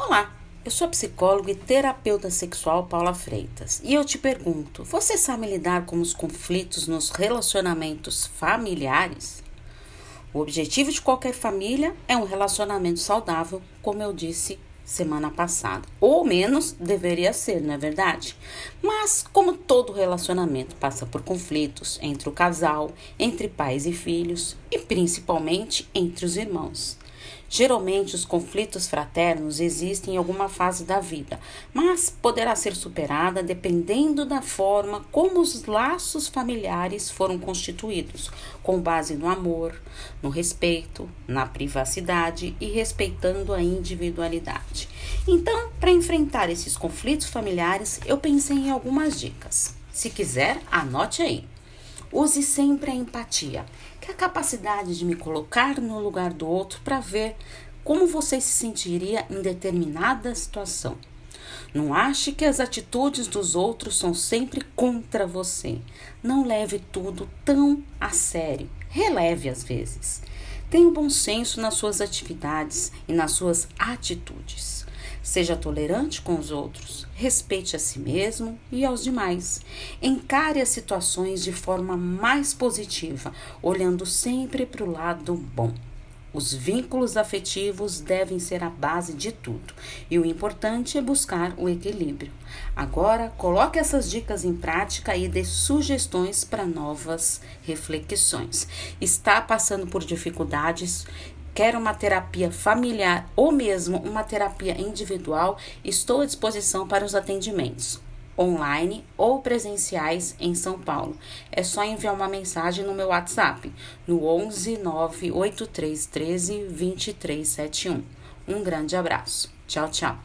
Olá, eu sou a psicóloga e terapeuta sexual Paula Freitas e eu te pergunto: você sabe lidar com os conflitos nos relacionamentos familiares? O objetivo de qualquer família é um relacionamento saudável, como eu disse semana passada. Ou menos deveria ser, não é verdade? Mas, como todo relacionamento passa por conflitos entre o casal, entre pais e filhos e principalmente entre os irmãos. Geralmente, os conflitos fraternos existem em alguma fase da vida, mas poderá ser superada dependendo da forma como os laços familiares foram constituídos, com base no amor, no respeito, na privacidade e respeitando a individualidade. Então, para enfrentar esses conflitos familiares, eu pensei em algumas dicas. Se quiser, anote aí. Use sempre a empatia, que é a capacidade de me colocar no lugar do outro para ver como você se sentiria em determinada situação. Não ache que as atitudes dos outros são sempre contra você. Não leve tudo tão a sério. Releve às vezes. Tenha bom senso nas suas atividades e nas suas atitudes. Seja tolerante com os outros, respeite a si mesmo e aos demais. Encare as situações de forma mais positiva, olhando sempre para o lado bom. Os vínculos afetivos devem ser a base de tudo e o importante é buscar o equilíbrio. Agora, coloque essas dicas em prática e dê sugestões para novas reflexões. Está passando por dificuldades? Quer uma terapia familiar ou mesmo uma terapia individual, estou à disposição para os atendimentos online ou presenciais em São Paulo. É só enviar uma mensagem no meu WhatsApp no 11 98313 2371. Um grande abraço. Tchau, tchau.